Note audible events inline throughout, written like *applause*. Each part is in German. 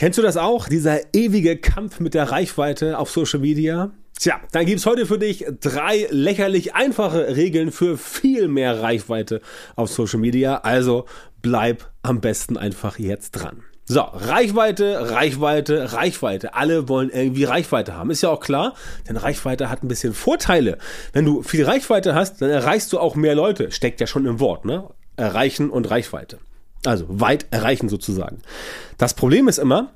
Kennst du das auch? Dieser ewige Kampf mit der Reichweite auf Social Media? Tja, dann gibt's heute für dich drei lächerlich einfache Regeln für viel mehr Reichweite auf Social Media. Also bleib am besten einfach jetzt dran. So, Reichweite, Reichweite, Reichweite. Alle wollen irgendwie Reichweite haben. Ist ja auch klar, denn Reichweite hat ein bisschen Vorteile. Wenn du viel Reichweite hast, dann erreichst du auch mehr Leute. Steckt ja schon im Wort, ne? Erreichen und Reichweite. Also weit erreichen sozusagen. Das Problem ist immer,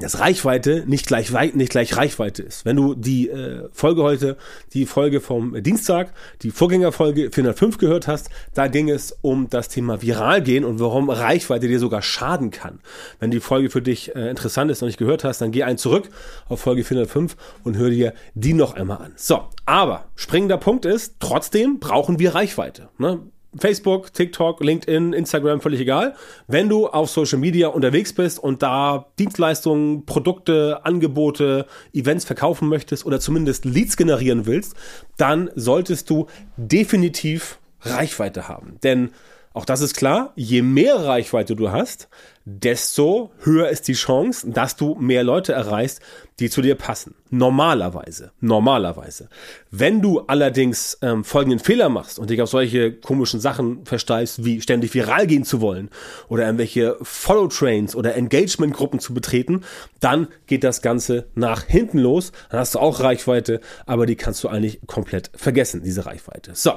dass Reichweite nicht gleich weit, nicht gleich Reichweite ist. Wenn du die äh, Folge heute, die Folge vom Dienstag, die Vorgängerfolge 405 gehört hast, da ging es um das Thema viral gehen und warum Reichweite dir sogar schaden kann. Wenn die Folge für dich äh, interessant ist und nicht gehört hast, dann geh ein zurück auf Folge 405 und hör dir die noch einmal an. So, aber springender Punkt ist, trotzdem brauchen wir Reichweite. Ne? Facebook, TikTok, LinkedIn, Instagram, völlig egal. Wenn du auf Social Media unterwegs bist und da Dienstleistungen, Produkte, Angebote, Events verkaufen möchtest oder zumindest Leads generieren willst, dann solltest du definitiv Reichweite haben. Denn auch das ist klar, je mehr Reichweite du hast, desto höher ist die Chance, dass du mehr Leute erreichst, die zu dir passen. Normalerweise. Normalerweise. Wenn du allerdings ähm, folgenden Fehler machst und dich auf solche komischen Sachen versteifst, wie ständig viral gehen zu wollen oder irgendwelche Follow-Trains oder Engagement-Gruppen zu betreten, dann geht das Ganze nach hinten los. Dann hast du auch Reichweite, aber die kannst du eigentlich komplett vergessen, diese Reichweite. So.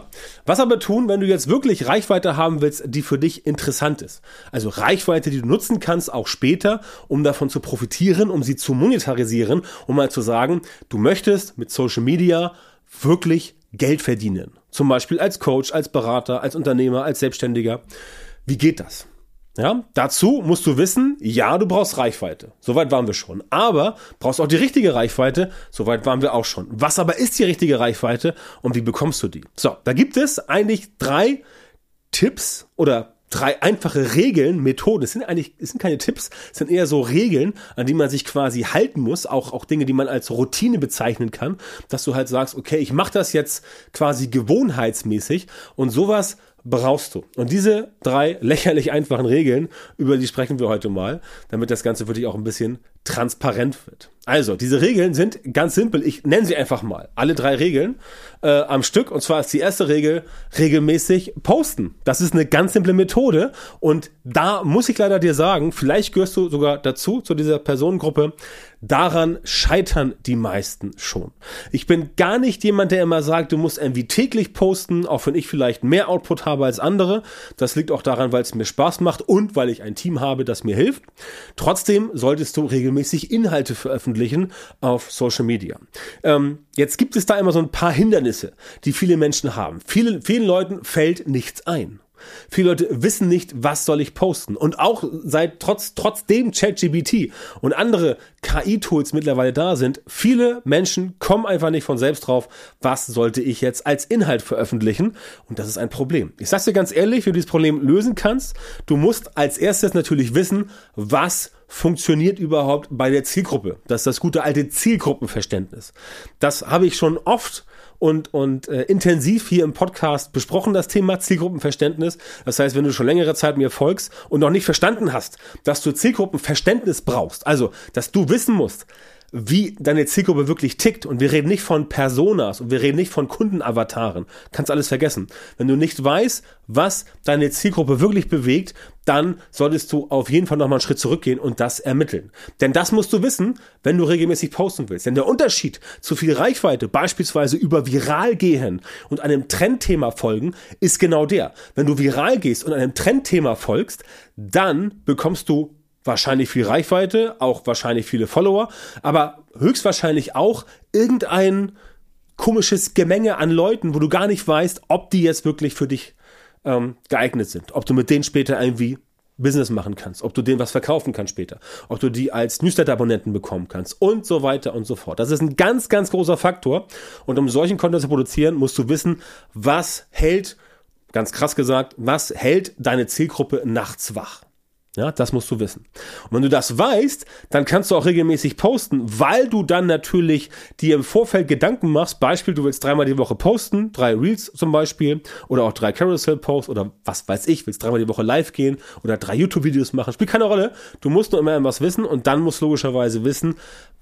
Was aber tun, wenn du jetzt wirklich Reichweite haben willst, die für dich interessant ist? Also Reichweite, die du nutzen kannst, auch später, um davon zu profitieren, um sie zu monetarisieren, um mal zu sagen, du möchtest mit Social Media wirklich Geld verdienen. Zum Beispiel als Coach, als Berater, als Unternehmer, als Selbstständiger. Wie geht das? Ja, dazu musst du wissen, ja, du brauchst Reichweite. Soweit waren wir schon. Aber brauchst auch die richtige Reichweite. Soweit waren wir auch schon. Was aber ist die richtige Reichweite und wie bekommst du die? So, da gibt es eigentlich drei Tipps oder drei einfache Regeln, Methoden. Es sind eigentlich, es sind keine Tipps, es sind eher so Regeln, an die man sich quasi halten muss, auch, auch Dinge, die man als Routine bezeichnen kann, dass du halt sagst, okay, ich mache das jetzt quasi gewohnheitsmäßig und sowas brauchst du. Und diese drei lächerlich einfachen Regeln, über die sprechen wir heute mal, damit das Ganze für dich auch ein bisschen transparent wird. Also, diese Regeln sind ganz simpel. Ich nenne sie einfach mal. Alle drei Regeln äh, am Stück. Und zwar ist die erste Regel regelmäßig posten. Das ist eine ganz simple Methode. Und da muss ich leider dir sagen, vielleicht gehörst du sogar dazu, zu dieser Personengruppe. Daran scheitern die meisten schon. Ich bin gar nicht jemand, der immer sagt, du musst irgendwie täglich posten, auch wenn ich vielleicht mehr Output habe als andere. Das liegt auch daran, weil es mir Spaß macht und weil ich ein Team habe, das mir hilft. Trotzdem solltest du regelmäßig Inhalte veröffentlichen auf Social Media. Ähm, jetzt gibt es da immer so ein paar Hindernisse, die viele Menschen haben. Viele, vielen Leuten fällt nichts ein. Viele Leute wissen nicht, was soll ich posten. Und auch seit trotz, trotzdem ChatGBT und andere KI-Tools mittlerweile da sind, viele Menschen kommen einfach nicht von selbst drauf, was sollte ich jetzt als Inhalt veröffentlichen. Und das ist ein Problem. Ich sag's dir ganz ehrlich, wie du dieses Problem lösen kannst. Du musst als erstes natürlich wissen, was funktioniert überhaupt bei der Zielgruppe. Das ist das gute alte Zielgruppenverständnis. Das habe ich schon oft und, und äh, intensiv hier im Podcast besprochen, das Thema Zielgruppenverständnis. Das heißt, wenn du schon längere Zeit mir folgst und noch nicht verstanden hast, dass du Zielgruppenverständnis brauchst, also dass du wissen musst, wie deine Zielgruppe wirklich tickt. Und wir reden nicht von Personas und wir reden nicht von Kundenavataren. Kannst alles vergessen. Wenn du nicht weißt, was deine Zielgruppe wirklich bewegt, dann solltest du auf jeden Fall nochmal einen Schritt zurückgehen und das ermitteln. Denn das musst du wissen, wenn du regelmäßig posten willst. Denn der Unterschied zu viel Reichweite, beispielsweise über viral gehen und einem Trendthema folgen, ist genau der. Wenn du viral gehst und einem Trendthema folgst, dann bekommst du wahrscheinlich viel Reichweite, auch wahrscheinlich viele Follower, aber höchstwahrscheinlich auch irgendein komisches Gemenge an Leuten, wo du gar nicht weißt, ob die jetzt wirklich für dich ähm, geeignet sind, ob du mit denen später irgendwie Business machen kannst, ob du denen was verkaufen kannst später, ob du die als Newsletter-Abonnenten bekommen kannst und so weiter und so fort. Das ist ein ganz, ganz großer Faktor. Und um solchen Content zu produzieren, musst du wissen, was hält, ganz krass gesagt, was hält deine Zielgruppe nachts wach. Ja, das musst du wissen. Und wenn du das weißt, dann kannst du auch regelmäßig posten, weil du dann natürlich dir im Vorfeld Gedanken machst. Beispiel, du willst dreimal die Woche posten, drei Reels zum Beispiel, oder auch drei Carousel-Posts, oder was weiß ich, willst dreimal die Woche live gehen, oder drei YouTube-Videos machen. Spielt keine Rolle. Du musst nur immer etwas wissen und dann musst du logischerweise wissen,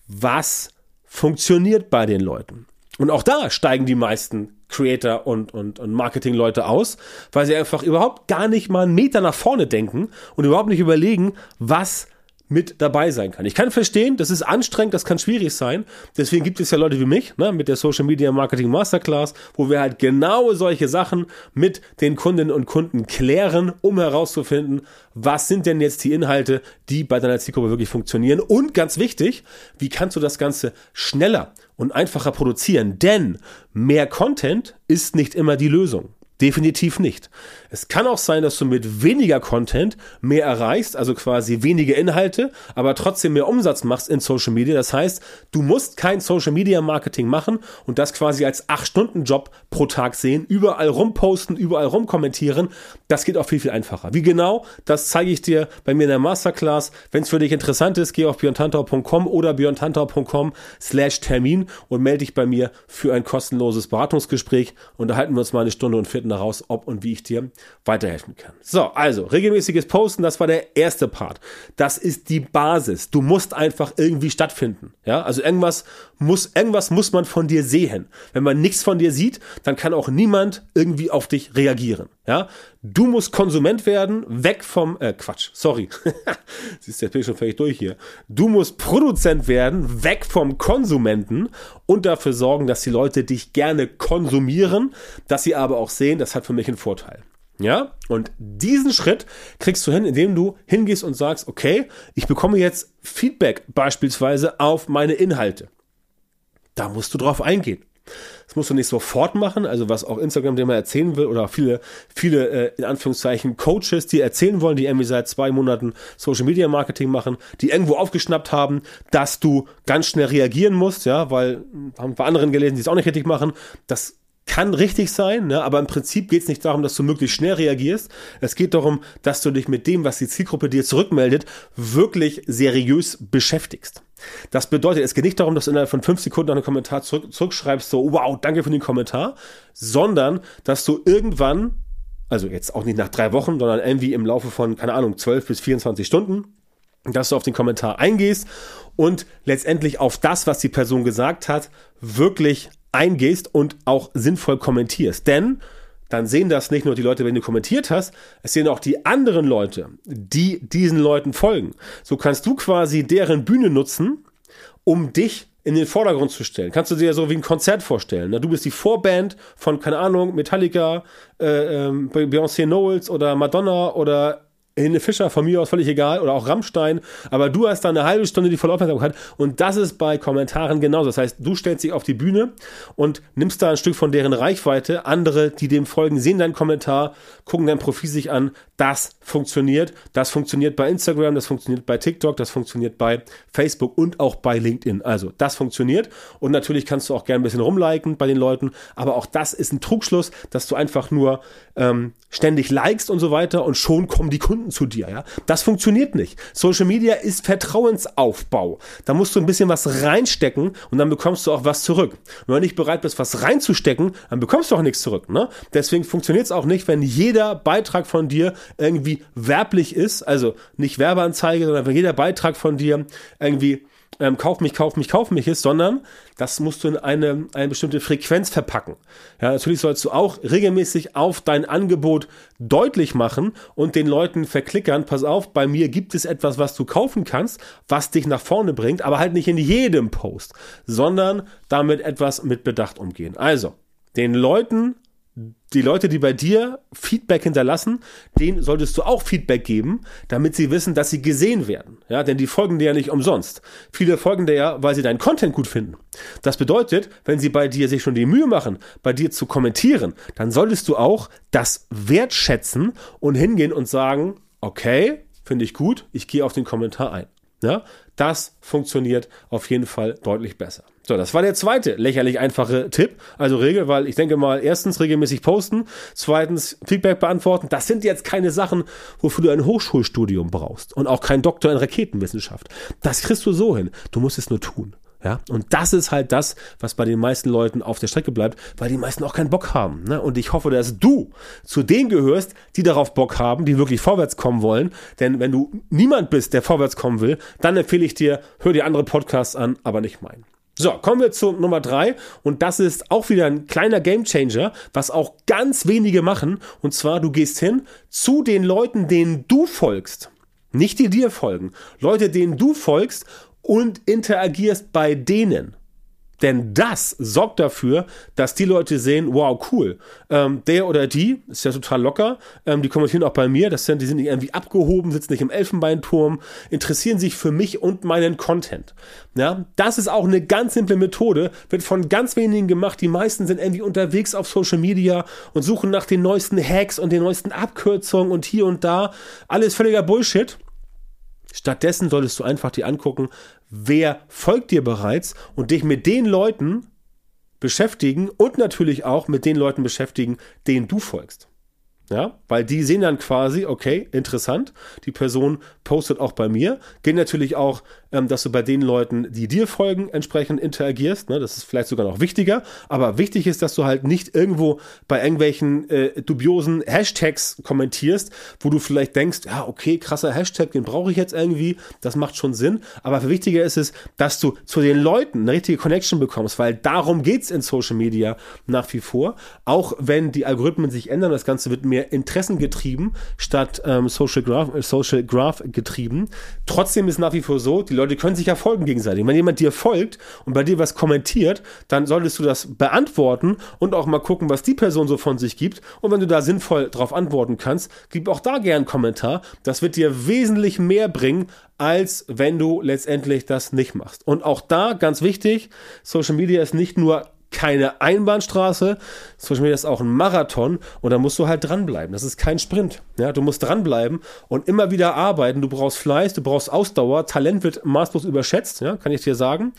was funktioniert bei den Leuten. Und auch da steigen die meisten Creator und, und, und Marketing-Leute aus, weil sie einfach überhaupt gar nicht mal einen Meter nach vorne denken und überhaupt nicht überlegen, was mit dabei sein kann. Ich kann verstehen, das ist anstrengend, das kann schwierig sein. Deswegen gibt es ja Leute wie mich, ne, mit der Social Media Marketing Masterclass, wo wir halt genau solche Sachen mit den Kundinnen und Kunden klären, um herauszufinden, was sind denn jetzt die Inhalte, die bei deiner Zielgruppe wirklich funktionieren. Und ganz wichtig, wie kannst du das Ganze schneller und einfacher produzieren? Denn mehr Content ist nicht immer die Lösung. Definitiv nicht. Es kann auch sein, dass du mit weniger Content mehr erreichst, also quasi weniger Inhalte, aber trotzdem mehr Umsatz machst in Social Media. Das heißt, du musst kein Social Media Marketing machen und das quasi als 8-Stunden-Job pro Tag sehen, überall rumposten, überall rumkommentieren. Das geht auch viel, viel einfacher. Wie genau, das zeige ich dir bei mir in der Masterclass. Wenn es für dich interessant ist, geh auf björntantau.com oder björntantau.com slash Termin und melde dich bei mir für ein kostenloses Beratungsgespräch und da halten wir uns mal eine Stunde und finden heraus, ob und wie ich dir weiterhelfen kann. So, also regelmäßiges Posten, das war der erste Part. Das ist die Basis. Du musst einfach irgendwie stattfinden. Ja, also irgendwas muss, irgendwas muss man von dir sehen. Wenn man nichts von dir sieht, dann kann auch niemand irgendwie auf dich reagieren. Ja, du musst Konsument werden, weg vom, äh, Quatsch, sorry. *laughs* Siehst du, jetzt bin ich schon völlig durch hier. Du musst Produzent werden, weg vom Konsumenten und dafür sorgen, dass die Leute dich gerne konsumieren, dass sie aber auch sehen, das hat für mich einen Vorteil. Ja, und diesen Schritt kriegst du hin, indem du hingehst und sagst, okay, ich bekomme jetzt Feedback beispielsweise auf meine Inhalte. Da musst du drauf eingehen. Das musst du nicht sofort machen, also was auch Instagram dir mal erzählen will oder viele, viele äh, in Anführungszeichen Coaches, die erzählen wollen, die irgendwie seit zwei Monaten Social Media Marketing machen, die irgendwo aufgeschnappt haben, dass du ganz schnell reagieren musst, ja, weil haben bei anderen gelesen, die es auch nicht richtig machen. Das kann richtig sein, ne? aber im Prinzip geht es nicht darum, dass du möglichst schnell reagierst. Es geht darum, dass du dich mit dem, was die Zielgruppe dir zurückmeldet, wirklich seriös beschäftigst. Das bedeutet, es geht nicht darum, dass du innerhalb von fünf Sekunden einen Kommentar zurück, zurückschreibst, so, wow, danke für den Kommentar, sondern, dass du irgendwann, also jetzt auch nicht nach drei Wochen, sondern irgendwie im Laufe von, keine Ahnung, 12 bis 24 Stunden, dass du auf den Kommentar eingehst und letztendlich auf das, was die Person gesagt hat, wirklich eingehst und auch sinnvoll kommentierst. Denn dann sehen das nicht nur die Leute, wenn du kommentiert hast, es sehen auch die anderen Leute, die diesen Leuten folgen. So kannst du quasi deren Bühne nutzen, um dich in den Vordergrund zu stellen. Kannst du dir so wie ein Konzert vorstellen. Du bist die Vorband von, keine Ahnung, Metallica, äh, ähm, Beyoncé Knowles oder Madonna oder Helene Fischer, von mir aus völlig egal, oder auch Rammstein, aber du hast da eine halbe Stunde die volle Aufmerksamkeit und das ist bei Kommentaren genauso. Das heißt, du stellst dich auf die Bühne und nimmst da ein Stück von deren Reichweite. Andere, die dem folgen, sehen deinen Kommentar, gucken dein Profil sich an. Das funktioniert. Das funktioniert bei Instagram, das funktioniert bei TikTok, das funktioniert bei Facebook und auch bei LinkedIn. Also, das funktioniert und natürlich kannst du auch gerne ein bisschen rumliken bei den Leuten, aber auch das ist ein Trugschluss, dass du einfach nur ähm, ständig likest und so weiter und schon kommen die Kunden zu dir, ja. Das funktioniert nicht. Social Media ist Vertrauensaufbau. Da musst du ein bisschen was reinstecken und dann bekommst du auch was zurück. Und wenn du nicht bereit bist, was reinzustecken, dann bekommst du auch nichts zurück, ne? Deswegen funktioniert es auch nicht, wenn jeder Beitrag von dir irgendwie werblich ist, also nicht Werbeanzeige, sondern wenn jeder Beitrag von dir irgendwie ähm, kauf mich, kauf mich, kauf mich ist, sondern das musst du in eine, eine bestimmte Frequenz verpacken. Ja, natürlich sollst du auch regelmäßig auf dein Angebot deutlich machen und den Leuten verklickern, pass auf, bei mir gibt es etwas, was du kaufen kannst, was dich nach vorne bringt, aber halt nicht in jedem Post, sondern damit etwas mit Bedacht umgehen. Also, den Leuten die Leute, die bei dir Feedback hinterlassen, denen solltest du auch Feedback geben, damit sie wissen, dass sie gesehen werden. Ja, denn die folgen dir ja nicht umsonst. Viele folgen dir ja, weil sie deinen Content gut finden. Das bedeutet, wenn sie bei dir sich schon die Mühe machen, bei dir zu kommentieren, dann solltest du auch das wertschätzen und hingehen und sagen, okay, finde ich gut, ich gehe auf den Kommentar ein. Ja, das funktioniert auf jeden Fall deutlich besser. So, das war der zweite lächerlich einfache Tipp. Also Regel, weil ich denke mal, erstens regelmäßig posten, zweitens Feedback beantworten. Das sind jetzt keine Sachen, wofür du ein Hochschulstudium brauchst und auch kein Doktor in Raketenwissenschaft. Das kriegst du so hin. Du musst es nur tun. Ja, und das ist halt das, was bei den meisten Leuten auf der Strecke bleibt, weil die meisten auch keinen Bock haben. Ne? Und ich hoffe, dass du zu denen gehörst, die darauf Bock haben, die wirklich vorwärts kommen wollen. Denn wenn du niemand bist, der vorwärts kommen will, dann empfehle ich dir, hör dir andere Podcasts an, aber nicht meinen. So, kommen wir zu Nummer drei und das ist auch wieder ein kleiner Gamechanger, was auch ganz wenige machen. Und zwar, du gehst hin zu den Leuten, denen du folgst. Nicht die dir folgen. Leute, denen du folgst und interagierst bei denen. Denn das sorgt dafür, dass die Leute sehen, wow, cool, ähm, der oder die ist ja total locker, ähm, die kommentieren auch bei mir, das sind, die sind nicht irgendwie abgehoben, sitzen nicht im Elfenbeinturm, interessieren sich für mich und meinen Content. Ja, das ist auch eine ganz simple Methode, wird von ganz wenigen gemacht, die meisten sind irgendwie unterwegs auf Social Media und suchen nach den neuesten Hacks und den neuesten Abkürzungen und hier und da, alles völliger Bullshit. Stattdessen solltest du einfach dir angucken, wer folgt dir bereits und dich mit den Leuten beschäftigen und natürlich auch mit den Leuten beschäftigen, denen du folgst. Ja, weil die sehen dann quasi, okay, interessant, die Person postet auch bei mir. Geht natürlich auch, ähm, dass du bei den Leuten, die dir folgen, entsprechend interagierst. Ne? Das ist vielleicht sogar noch wichtiger. Aber wichtig ist, dass du halt nicht irgendwo bei irgendwelchen äh, dubiosen Hashtags kommentierst, wo du vielleicht denkst, ja, okay, krasser Hashtag, den brauche ich jetzt irgendwie. Das macht schon Sinn. Aber wichtiger ist es, dass du zu den Leuten eine richtige Connection bekommst, weil darum geht's in Social Media nach wie vor. Auch wenn die Algorithmen sich ändern, das Ganze wird mehr mehr interessengetrieben statt ähm, Social, Graph, äh, Social Graph getrieben. Trotzdem ist nach wie vor so, die Leute können sich ja folgen gegenseitig. Wenn jemand dir folgt und bei dir was kommentiert, dann solltest du das beantworten und auch mal gucken, was die Person so von sich gibt. Und wenn du da sinnvoll darauf antworten kannst, gib auch da gern einen Kommentar. Das wird dir wesentlich mehr bringen, als wenn du letztendlich das nicht machst. Und auch da ganz wichtig, Social Media ist nicht nur keine Einbahnstraße. Social Media ist auch ein Marathon und da musst du halt dranbleiben. Das ist kein Sprint. Ja, du musst dranbleiben und immer wieder arbeiten. Du brauchst Fleiß, du brauchst Ausdauer. Talent wird maßlos überschätzt, ja, kann ich dir sagen.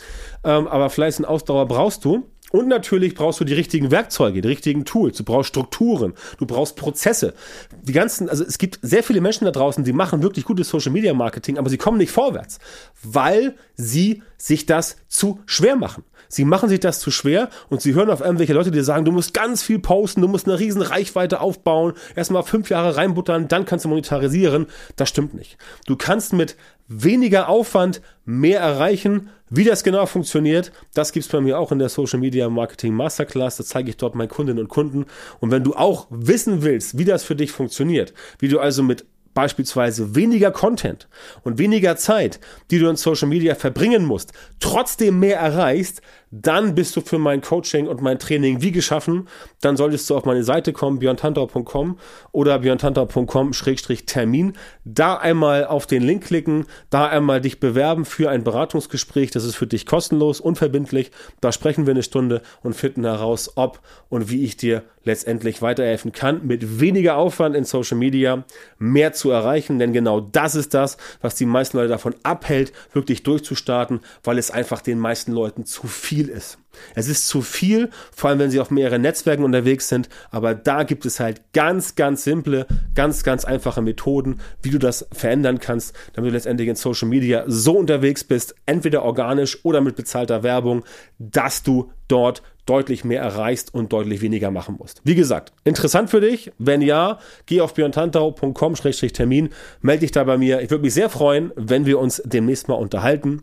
Ähm, aber Fleiß und Ausdauer brauchst du. Und natürlich brauchst du die richtigen Werkzeuge, die richtigen Tools. Du brauchst Strukturen, du brauchst Prozesse. Die ganzen, also es gibt sehr viele Menschen da draußen, die machen wirklich gutes Social Media Marketing, aber sie kommen nicht vorwärts, weil sie sich das zu schwer machen. Sie machen sich das zu schwer und sie hören auf irgendwelche Leute, die sagen, du musst ganz viel posten, du musst eine riesen Reichweite aufbauen, erstmal fünf Jahre reinbuttern, dann kannst du monetarisieren. Das stimmt nicht. Du kannst mit weniger Aufwand mehr erreichen. Wie das genau funktioniert, das gibt's bei mir auch in der Social Media Marketing Masterclass. Da zeige ich dort meinen Kundinnen und Kunden. Und wenn du auch wissen willst, wie das für dich funktioniert, wie du also mit beispielsweise weniger Content und weniger Zeit, die du in Social Media verbringen musst, trotzdem mehr erreichst, dann bist du für mein Coaching und mein Training wie geschaffen. Dann solltest du auf meine Seite kommen, björntantau.com oder björntantau.com-termin. Da einmal auf den Link klicken, da einmal dich bewerben für ein Beratungsgespräch. Das ist für dich kostenlos, unverbindlich. Da sprechen wir eine Stunde und finden heraus, ob und wie ich dir letztendlich weiterhelfen kann, mit weniger Aufwand in Social Media mehr zu erreichen. Denn genau das ist das, was die meisten Leute davon abhält, wirklich durchzustarten, weil es einfach den meisten Leuten zu viel viel ist. Es ist zu viel, vor allem wenn sie auf mehreren Netzwerken unterwegs sind, aber da gibt es halt ganz, ganz simple, ganz, ganz einfache Methoden, wie du das verändern kannst, damit du letztendlich in Social Media so unterwegs bist, entweder organisch oder mit bezahlter Werbung, dass du dort deutlich mehr erreichst und deutlich weniger machen musst. Wie gesagt, interessant für dich? Wenn ja, geh auf björntantau.com-termin, melde dich da bei mir. Ich würde mich sehr freuen, wenn wir uns demnächst mal unterhalten.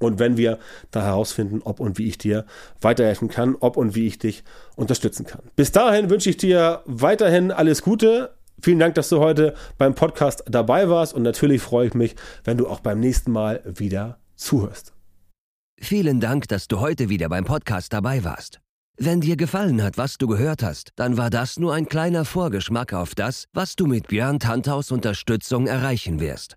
Und wenn wir da herausfinden, ob und wie ich dir weiterhelfen kann, ob und wie ich dich unterstützen kann. Bis dahin wünsche ich dir weiterhin alles Gute. Vielen Dank, dass du heute beim Podcast dabei warst und natürlich freue ich mich, wenn du auch beim nächsten Mal wieder zuhörst. Vielen Dank, dass du heute wieder beim Podcast dabei warst. Wenn dir gefallen hat, was du gehört hast, dann war das nur ein kleiner Vorgeschmack auf das, was du mit Björn Tanthaus Unterstützung erreichen wirst.